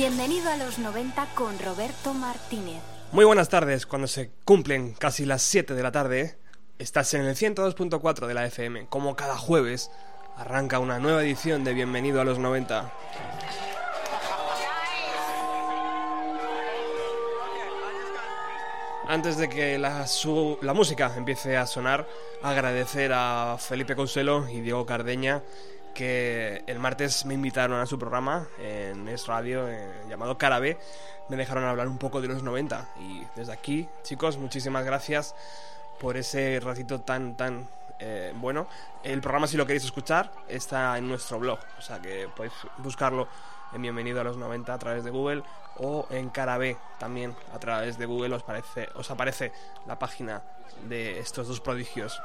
Bienvenido a los 90 con Roberto Martínez. Muy buenas tardes, cuando se cumplen casi las 7 de la tarde, estás en el 102.4 de la FM. Como cada jueves, arranca una nueva edición de Bienvenido a los 90. Antes de que la, música empiece a sonar, agradecer a Felipe Consuelo y Diego Cardeña que el martes me invitaron a su programa en Es Radio eh, llamado Cara B. Me dejaron hablar un poco de los 90 y desde aquí, chicos, muchísimas gracias por ese ratito tan, tan eh, bueno. El programa, si lo queréis escuchar, está en nuestro blog, o sea que podéis buscarlo en Bienvenido a los 90 a través de Google o en Cara B también a través de Google os, parece, os aparece la página de estos dos prodigios.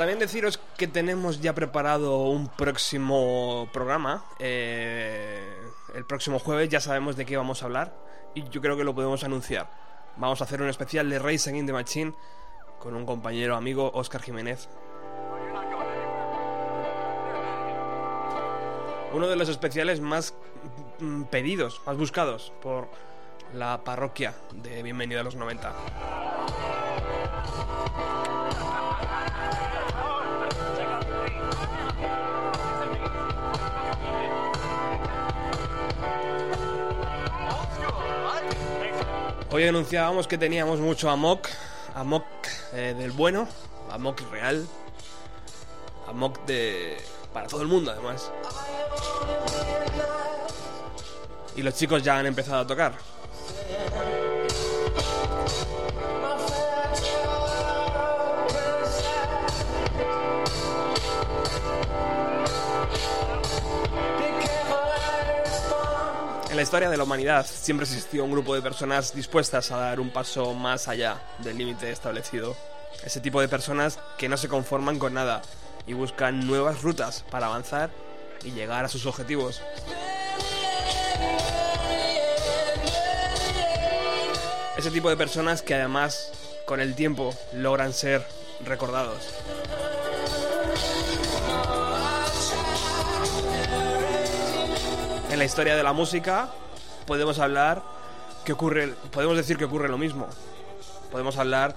También deciros que tenemos ya preparado un próximo programa. Eh, el próximo jueves ya sabemos de qué vamos a hablar y yo creo que lo podemos anunciar. Vamos a hacer un especial de Racing in the Machine con un compañero amigo, Oscar Jiménez. Uno de los especiales más mm, pedidos, más buscados por la parroquia de Bienvenido a los 90. Hoy anunciábamos que teníamos mucho Amok, Amok eh, del bueno, Amok real, Amok de para todo el mundo además. Y los chicos ya han empezado a tocar. En la historia de la humanidad siempre existió un grupo de personas dispuestas a dar un paso más allá del límite establecido. Ese tipo de personas que no se conforman con nada y buscan nuevas rutas para avanzar y llegar a sus objetivos. Ese tipo de personas que además con el tiempo logran ser recordados. En la historia de la música podemos hablar que ocurre, podemos decir que ocurre lo mismo. Podemos hablar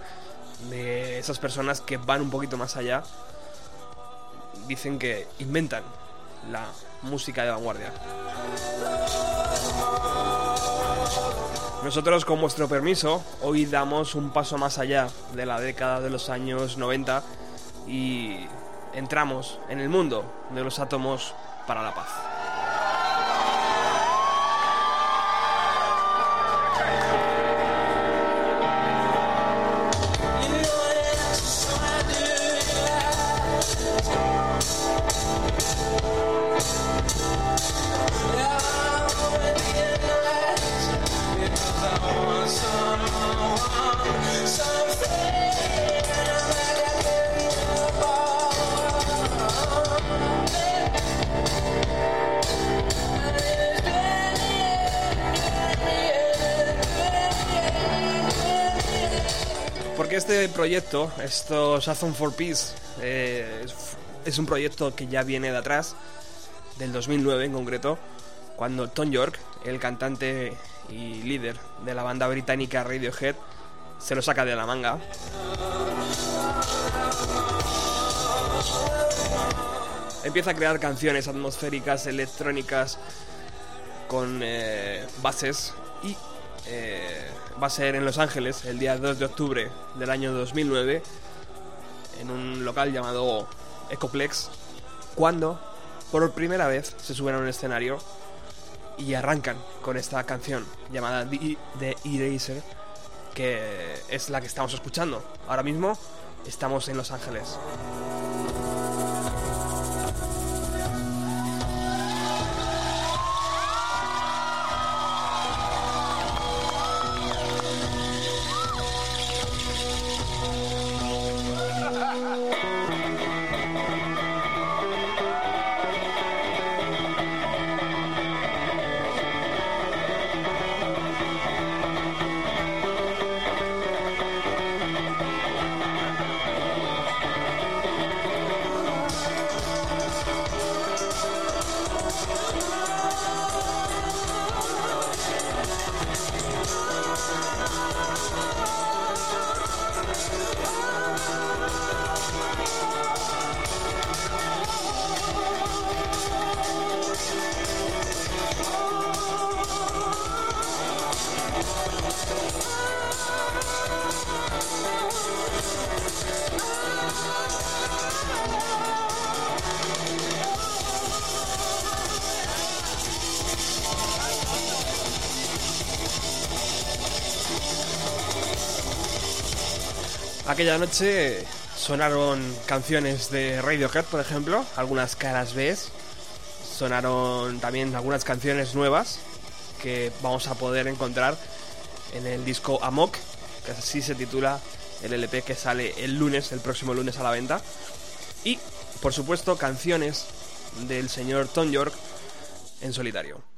de esas personas que van un poquito más allá. Dicen que inventan la música de vanguardia. Nosotros, con vuestro permiso, hoy damos un paso más allá de la década de los años 90 y entramos en el mundo de los átomos para la paz. Porque este proyecto, estos Azon for Peace, eh, es un proyecto que ya viene de atrás, del 2009 en concreto, cuando Tom York, el cantante y líder de la banda británica Radiohead, se lo saca de la manga. Empieza a crear canciones atmosféricas, electrónicas, con eh, bases y eh, va a ser en Los Ángeles el día 2 de octubre del año 2009 en un local llamado Ecoplex cuando por primera vez se suben a un escenario y arrancan con esta canción llamada The Eraser que es la que estamos escuchando. Ahora mismo estamos en Los Ángeles. Aquella noche sonaron canciones de Radiohead, por ejemplo, algunas caras B. Sonaron también algunas canciones nuevas que vamos a poder encontrar en el disco Amok, que así se titula el LP que sale el lunes, el próximo lunes a la venta. Y, por supuesto, canciones del señor Tom York en solitario.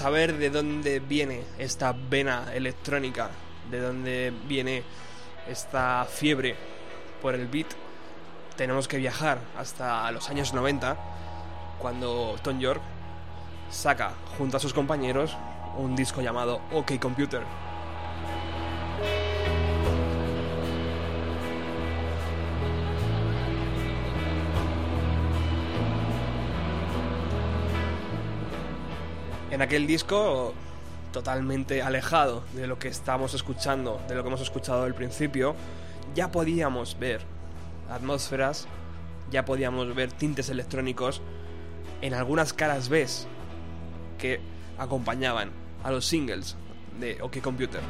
Saber de dónde viene esta vena electrónica, de dónde viene esta fiebre por el beat, tenemos que viajar hasta los años 90, cuando Tom York saca junto a sus compañeros un disco llamado OK Computer. En aquel disco totalmente alejado de lo que estamos escuchando, de lo que hemos escuchado al principio, ya podíamos ver atmósferas, ya podíamos ver tintes electrónicos en algunas caras B que acompañaban a los singles de OK Computer.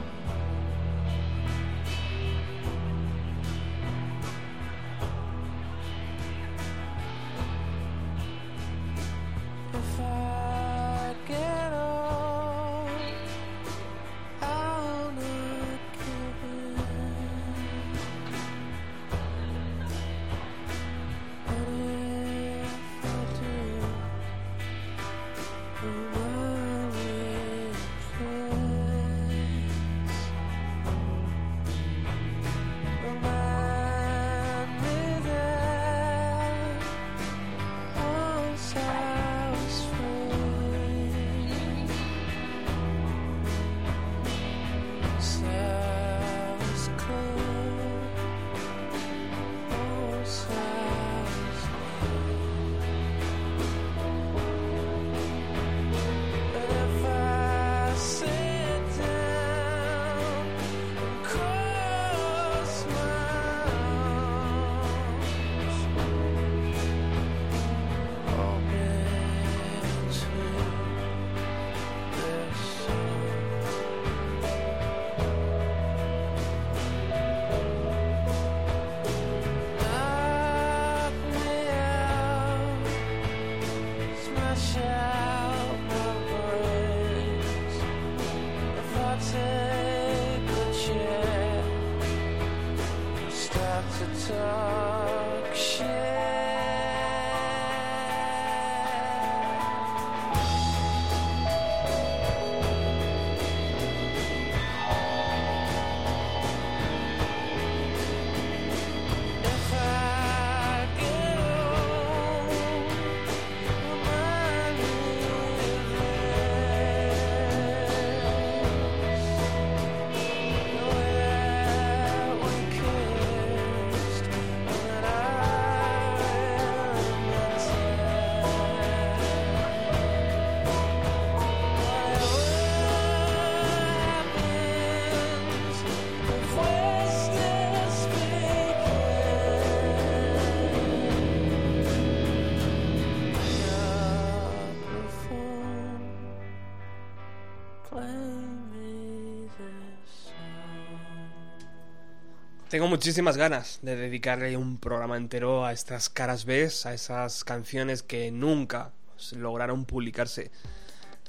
Tengo muchísimas ganas de dedicarle un programa entero a estas caras B, a esas canciones que nunca lograron publicarse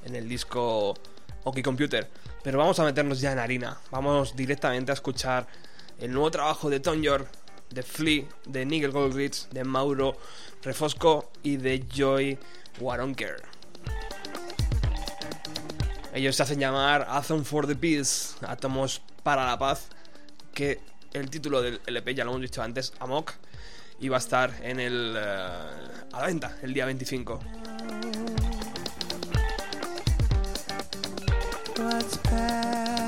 en el disco OK Computer. Pero vamos a meternos ya en harina. Vamos directamente a escuchar el nuevo trabajo de Tom York, de Flea, de Nigel Goldrich, de Mauro Refosco y de Joy Waronker. Ellos se hacen llamar Atom for the Peace, Átomos para la Paz, que el título del LP, ya lo hemos dicho antes, Amok, y va a estar en el, uh, a la venta el día 25. What's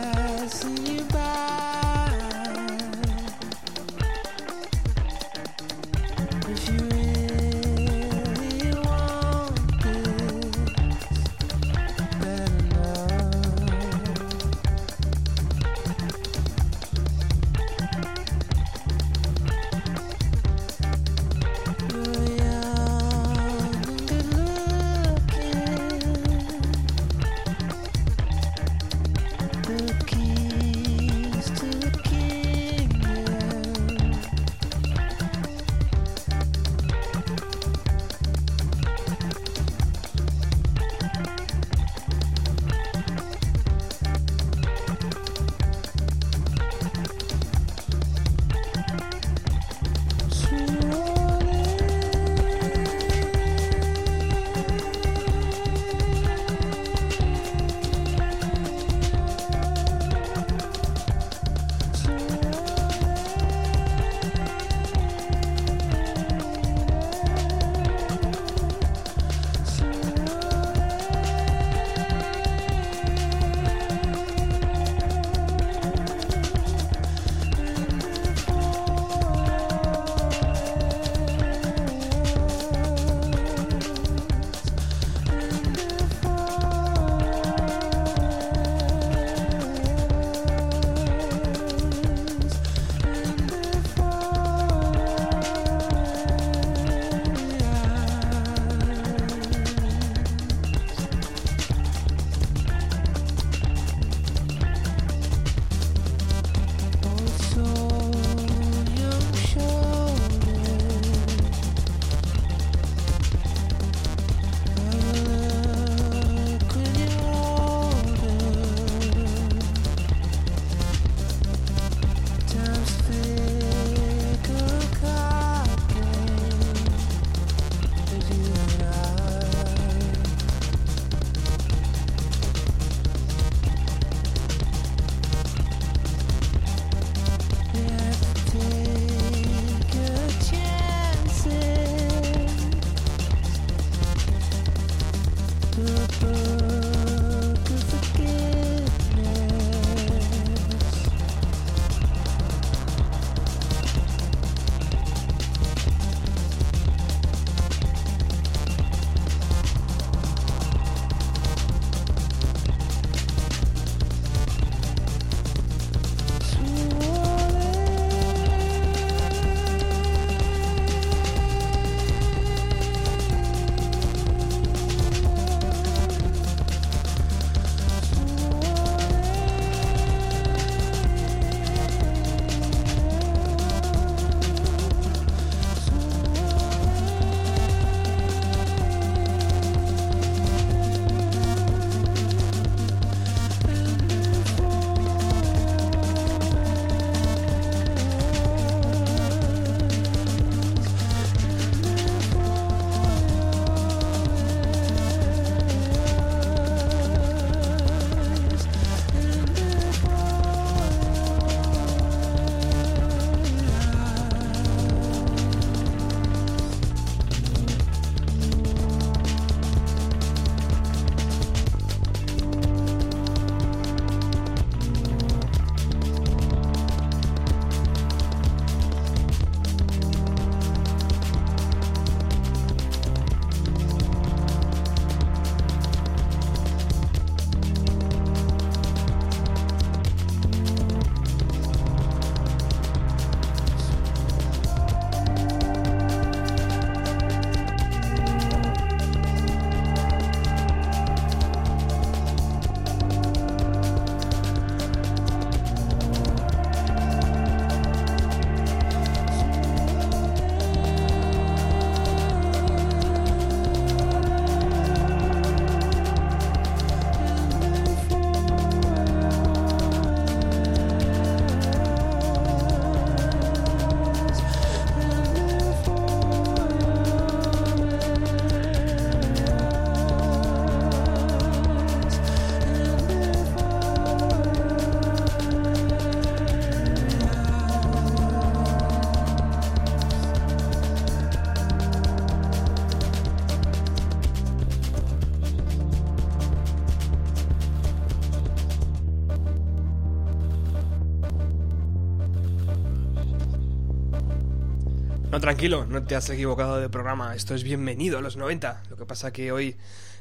tranquilo, no te has equivocado de programa. Esto es bienvenido a los 90. Lo que pasa que hoy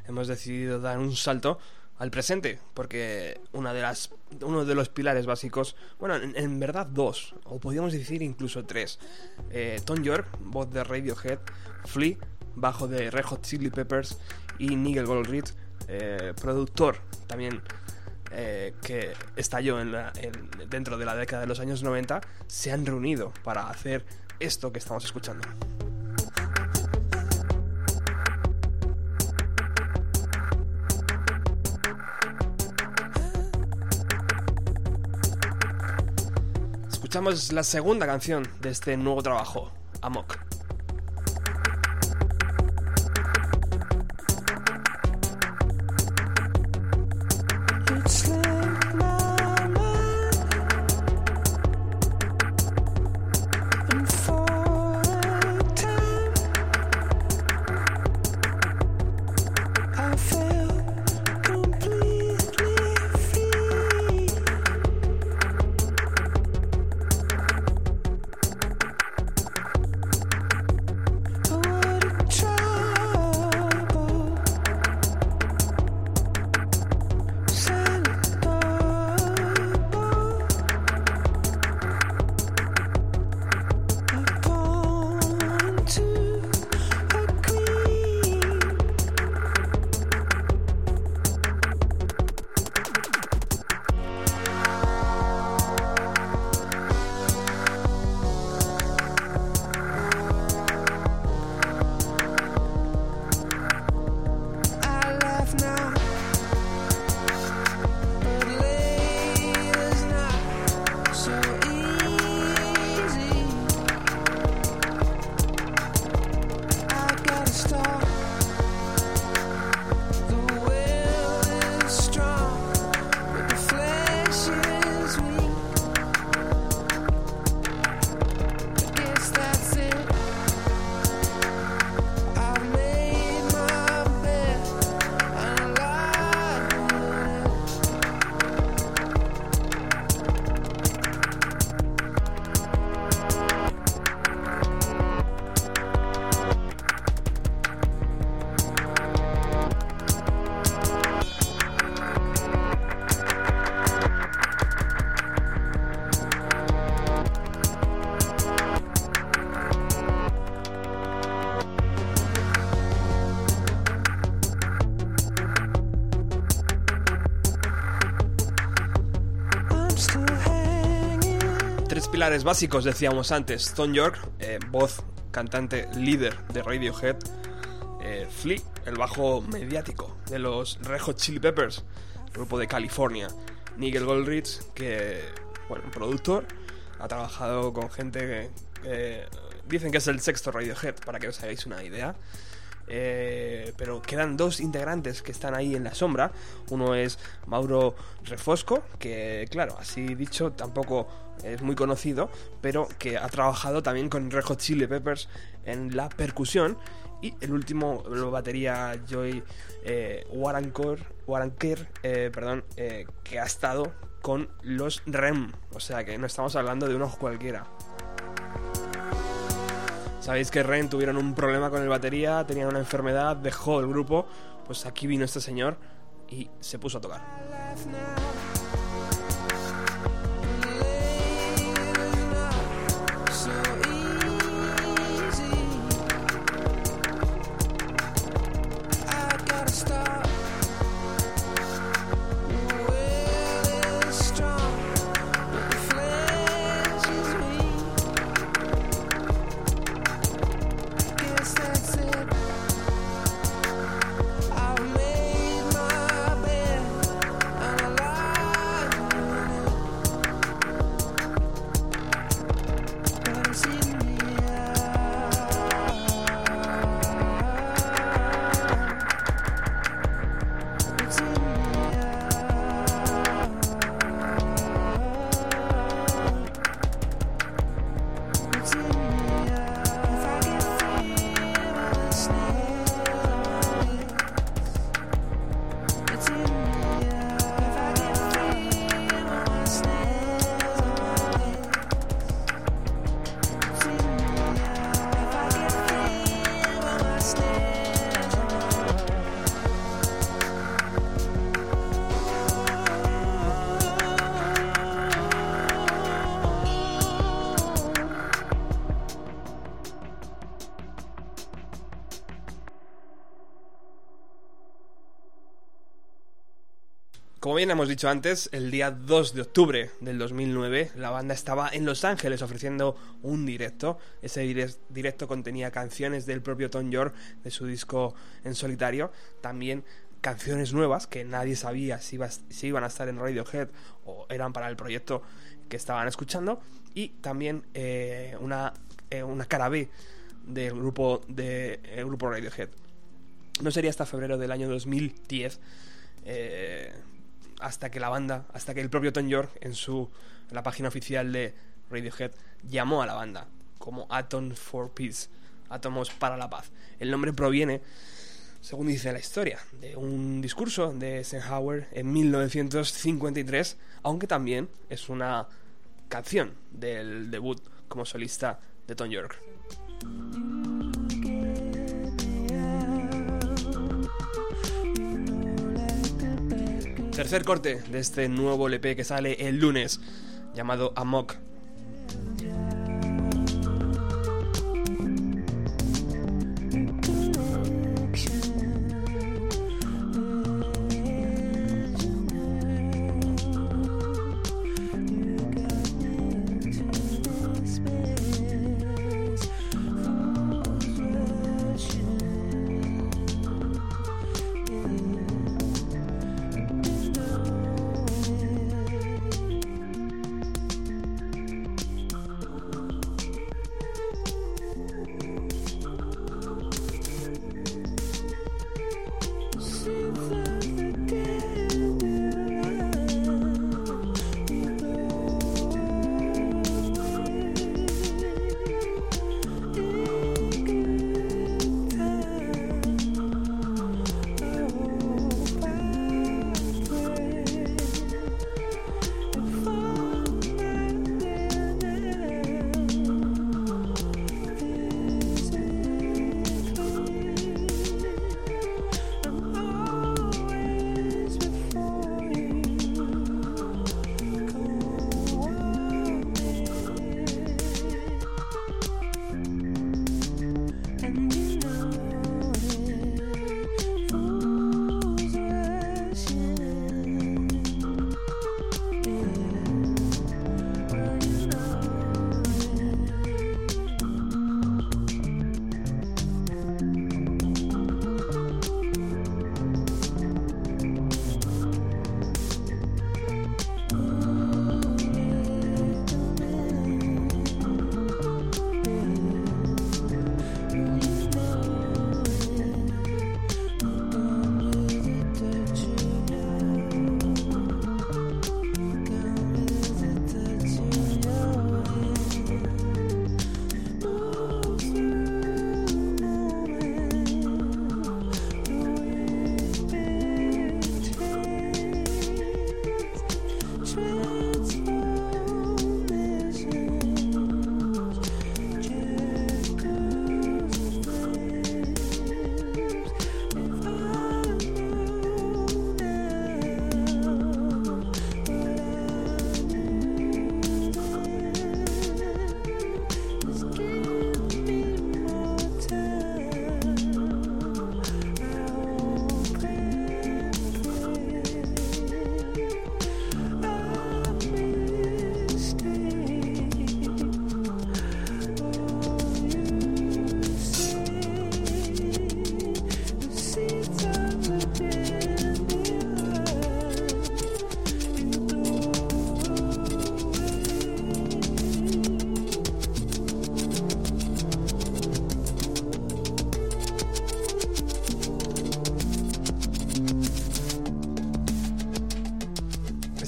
hemos decidido dar un salto al presente, porque una de las, uno de los pilares básicos, bueno, en, verdad dos, o podríamos decir incluso tres. Eh, Tom York, voz de Radiohead, Flea, bajo de Red Hot Chili Peppers, y Nigel Goldrich, eh, productor también eh, que estalló en dentro de la década de los años 90, se han reunido para hacer esto que estamos escuchando. Escuchamos la segunda canción de este nuevo trabajo, Amok. Básicos decíamos antes. Tom York, eh, voz, cantante, líder de Radiohead. Eh, Flea, el bajo mediático de los Red Hot Chili Peppers, grupo de California. Nigel Goldrich, que, bueno, productor, ha trabajado con gente que dicen que es el sexto Radiohead, para que os hagáis una idea. Eh, pero quedan dos integrantes que están ahí en la sombra. Uno es Mauro Refosco, que claro, así dicho tampoco es muy conocido, pero que ha trabajado también con Red Hot Chili Peppers en la percusión. Y el último, la batería Joy eh, Waranker, eh, perdón, eh, que ha estado con los REM. O sea que no estamos hablando de unos cualquiera. Sabéis que Ren tuvieron un problema con el batería, tenían una enfermedad, dejó el grupo. Pues aquí vino este señor y se puso a tocar. Bien hemos dicho antes, el día 2 de octubre del 2009 la banda estaba en Los Ángeles ofreciendo un directo. Ese directo contenía canciones del propio Tom York de su disco en solitario, también canciones nuevas que nadie sabía si, iban a estar en Radiohead o eran para el proyecto que estaban escuchando y también eh, una, eh, una cara B del grupo, de, grupo Radiohead. No sería hasta febrero del año 2010 hasta que la banda, hasta que el propio Tom York en su la página oficial de Radiohead llamó a la banda como Atom for Peace, átomos para la paz. El nombre proviene, según dice la historia, de un discurso de Eisenhower en 1953, aunque también es una canción del debut como solista de Tom York. Tercer corte de este nuevo LP que sale el lunes, llamado Amok.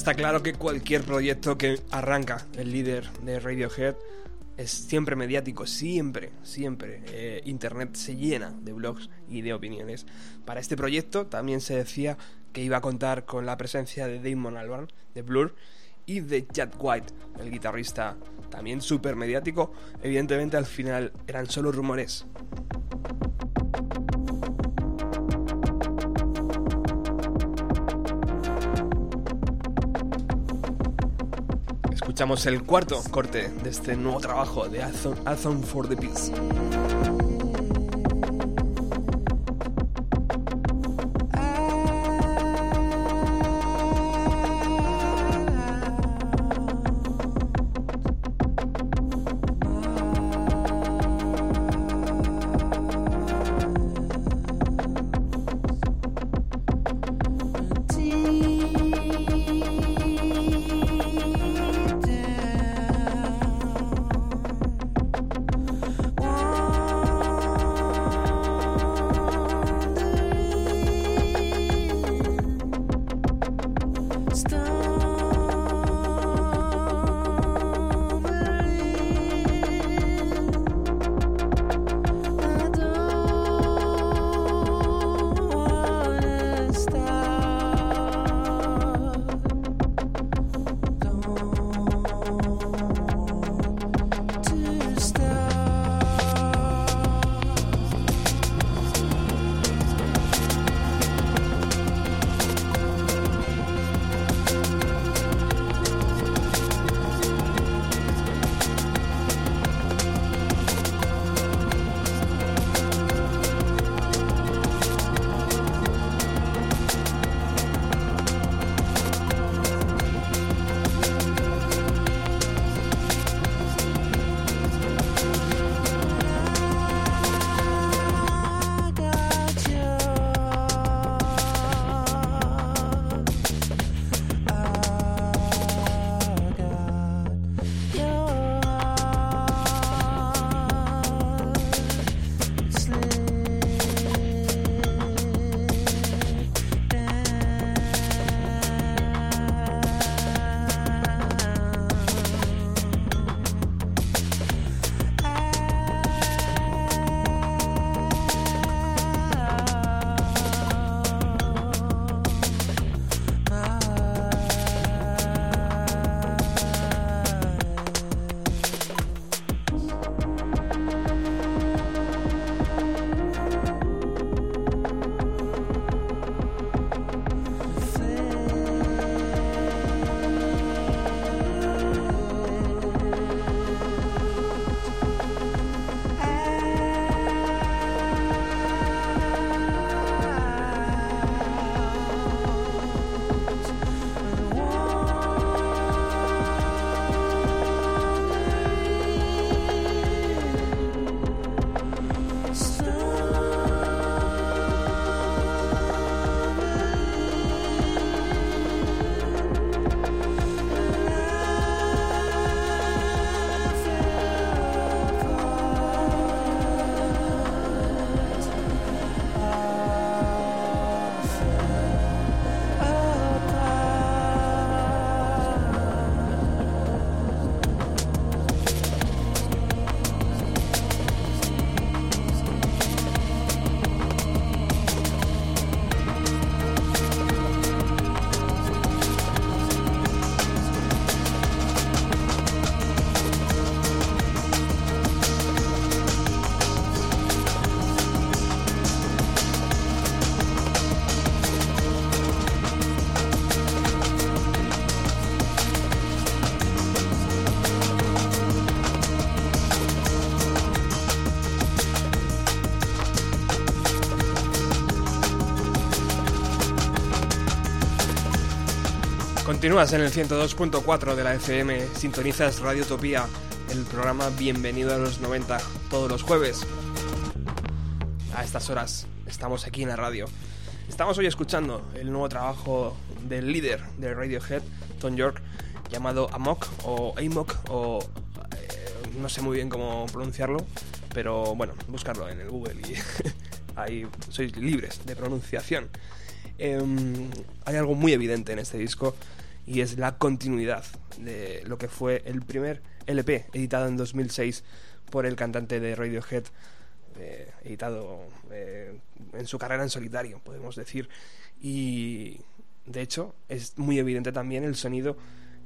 Está claro que cualquier proyecto que arranca el líder de Radiohead es siempre mediático, siempre, siempre. Eh, Internet se llena de blogs y de opiniones. Para este proyecto también se decía que iba a contar con la presencia de Damon Albarn, de Blur, y de Jack White, el guitarrista, también súper mediático. Evidentemente al final eran solo rumores. Escuchamos el cuarto corte de este nuevo trabajo de Athon for the Peace. Continúas en el 102.4 de la FM, sintonizas Radio Utopía, el programa Bienvenido a los 90, todos los jueves. A estas horas estamos aquí en la radio. Estamos hoy escuchando el nuevo trabajo del líder de Radiohead, Tom York, llamado Amok o Amok o eh, no sé muy bien cómo pronunciarlo, pero bueno, buscarlo en el Google y ahí sois libres de pronunciación. Em, hay algo muy evidente en este disco y es la continuidad de lo que fue el primer LP editado en 2006 por el cantante de Radiohead, eh, editado eh, en su carrera en solitario, podemos decir. Y de hecho es muy evidente también el sonido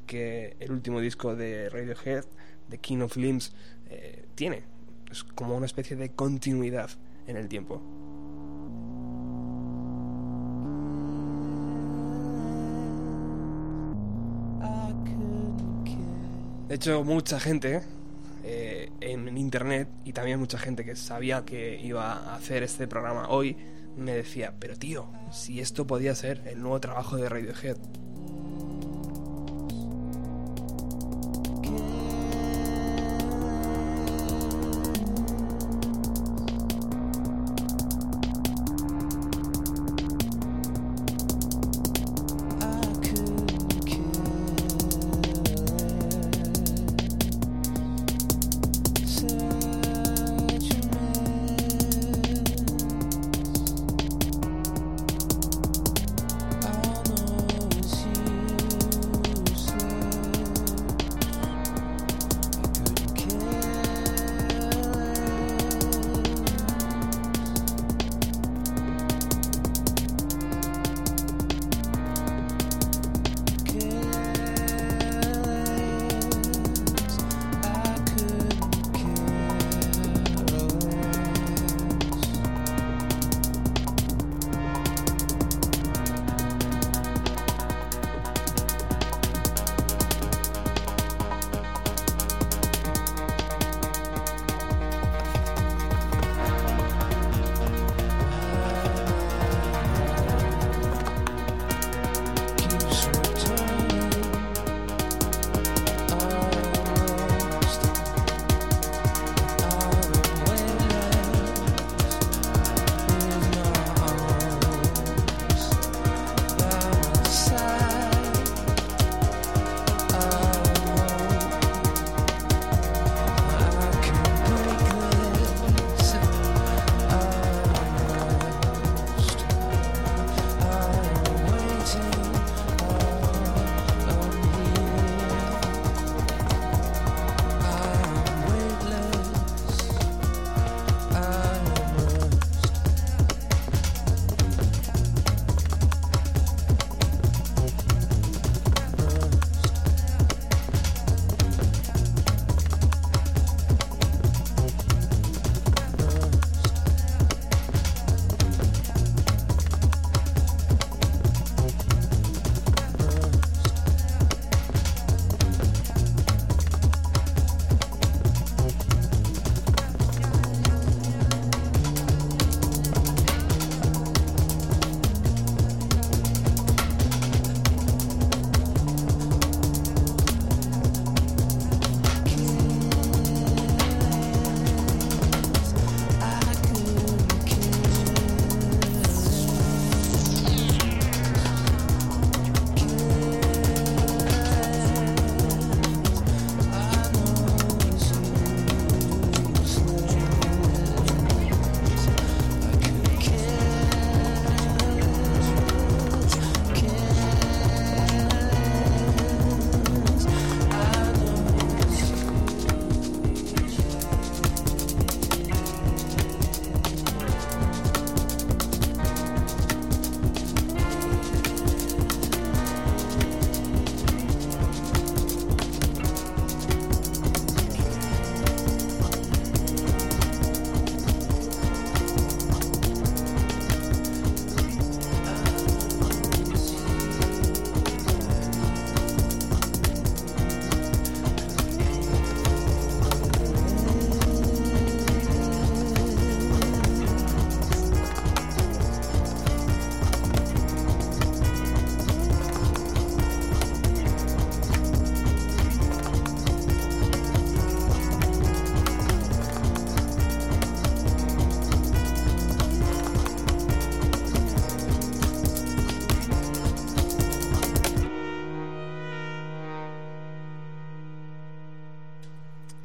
que el último disco de Radiohead, The King of Limbs, eh, tiene. Es como una especie de continuidad en el tiempo. De hecho, mucha gente eh, en internet y también mucha gente que sabía que iba a hacer este programa hoy me decía, pero tío, si esto podía ser el nuevo trabajo de Radiohead.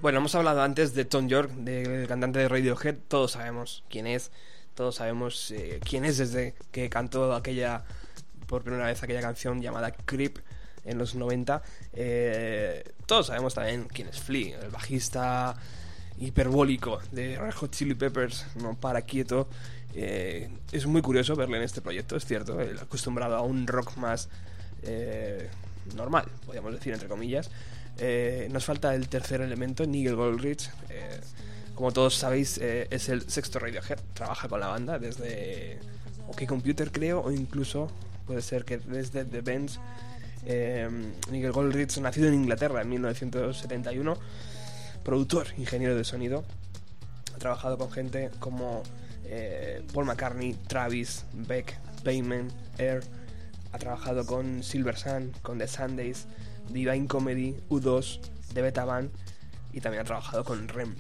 Bueno, hemos hablado antes de Tom York, del cantante de Radiohead. Todos sabemos quién es. Todos sabemos eh, quién es desde que cantó aquella, por primera vez, aquella canción llamada Creep en los 90. Eh, todos sabemos también quién es Flea, el bajista hiperbólico de Red Hot Chili Peppers, no para quieto. Eh, es muy curioso verle en este proyecto, es cierto, acostumbrado a un rock más normal, podríamos decir, entre comillas. Eh, nos falta el tercer elemento, Nigel Goldrich. Eh, como todos sabéis, eh, es el sexto Radiohead. Trabaja con la banda desde OK Computer, creo, o incluso puede ser que desde The Benz. Nigel Goldrich, nacido en Inglaterra en 1971, productor, ingeniero de sonido. Ha trabajado con gente como Paul McCartney, Travis, Beck, Payment, Air. Ha trabajado con Silver Sun, con The Sundays. Divine Comedy, U2, de Betaban y también ha trabajado con REM.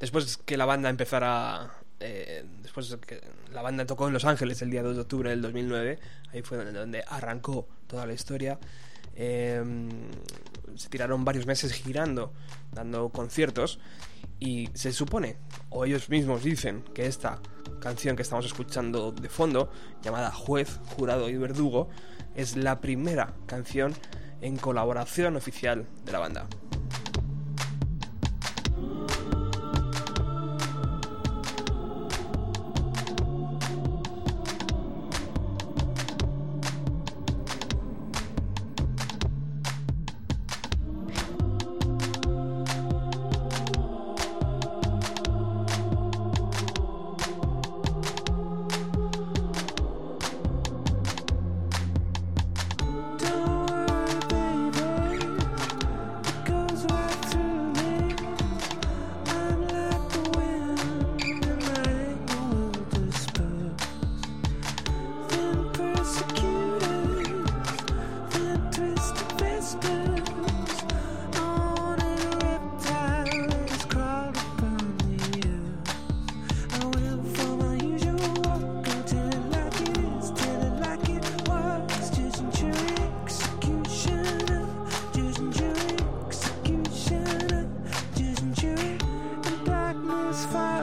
Después que la banda empezara eh, después que la banda tocó en Los Ángeles el día 2 de octubre del 2009, ahí fue donde, arrancó toda la historia. Em, se tiraron varios meses girando, dando conciertos, y se supone, o ellos mismos dicen, que esta canción que estamos escuchando de fondo, llamada Juez, Jurado y Verdugo, es la primera canción en colaboración oficial de la banda. it's fine.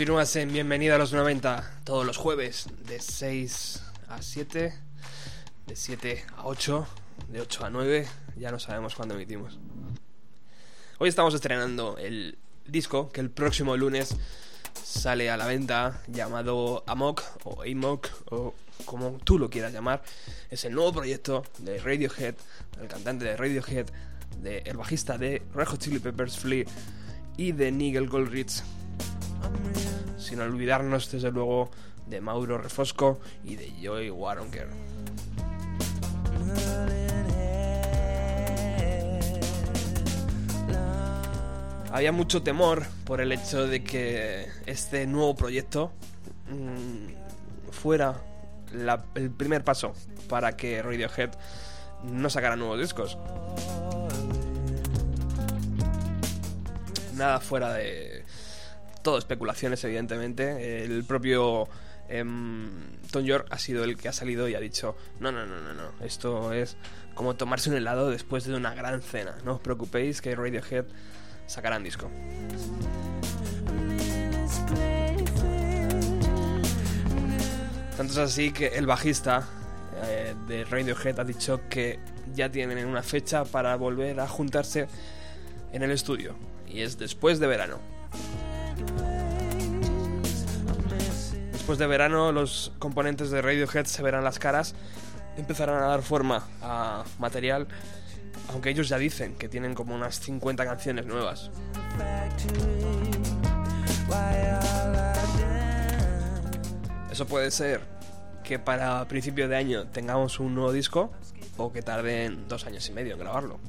Continúas en Bienvenida a los 90 todos los jueves de 6 a 7, de 7 a 8, de 8 a 9, ya no sabemos cuándo emitimos. Hoy estamos estrenando el disco que el próximo lunes sale a la venta llamado Amok o Amok o como tú lo quieras llamar. Es el nuevo proyecto de Radiohead, el cantante de Radiohead, de el bajista de Red Hot Chili Peppers Flea y de Nigel Goldrich sin olvidarnos desde luego de Mauro Refosco y de Joy Waronker. Había mucho temor por el hecho de que este nuevo proyecto mm, fuera el primer paso para que Radiohead no sacara nuevos discos. Nada fuera de todo especulaciones, evidentemente. El propio em, Tom York ha sido el que ha salido y ha dicho: No, no, no, no, no. Esto es como tomarse un helado después de una gran cena. No os preocupéis que Radiohead sacarán disco. Tanto es así que el bajista eh, de Radiohead ha dicho que ya tienen una fecha para volver a juntarse en el estudio. Y es después de verano. Después de verano, los componentes de Radiohead se verán las caras, empezarán a dar forma a material aunque ellos ya dicen que tienen como unas 50 canciones nuevas. Eso puede ser que para principio de año tengamos un nuevo disco o que tarden dos años y medio en grabarlo.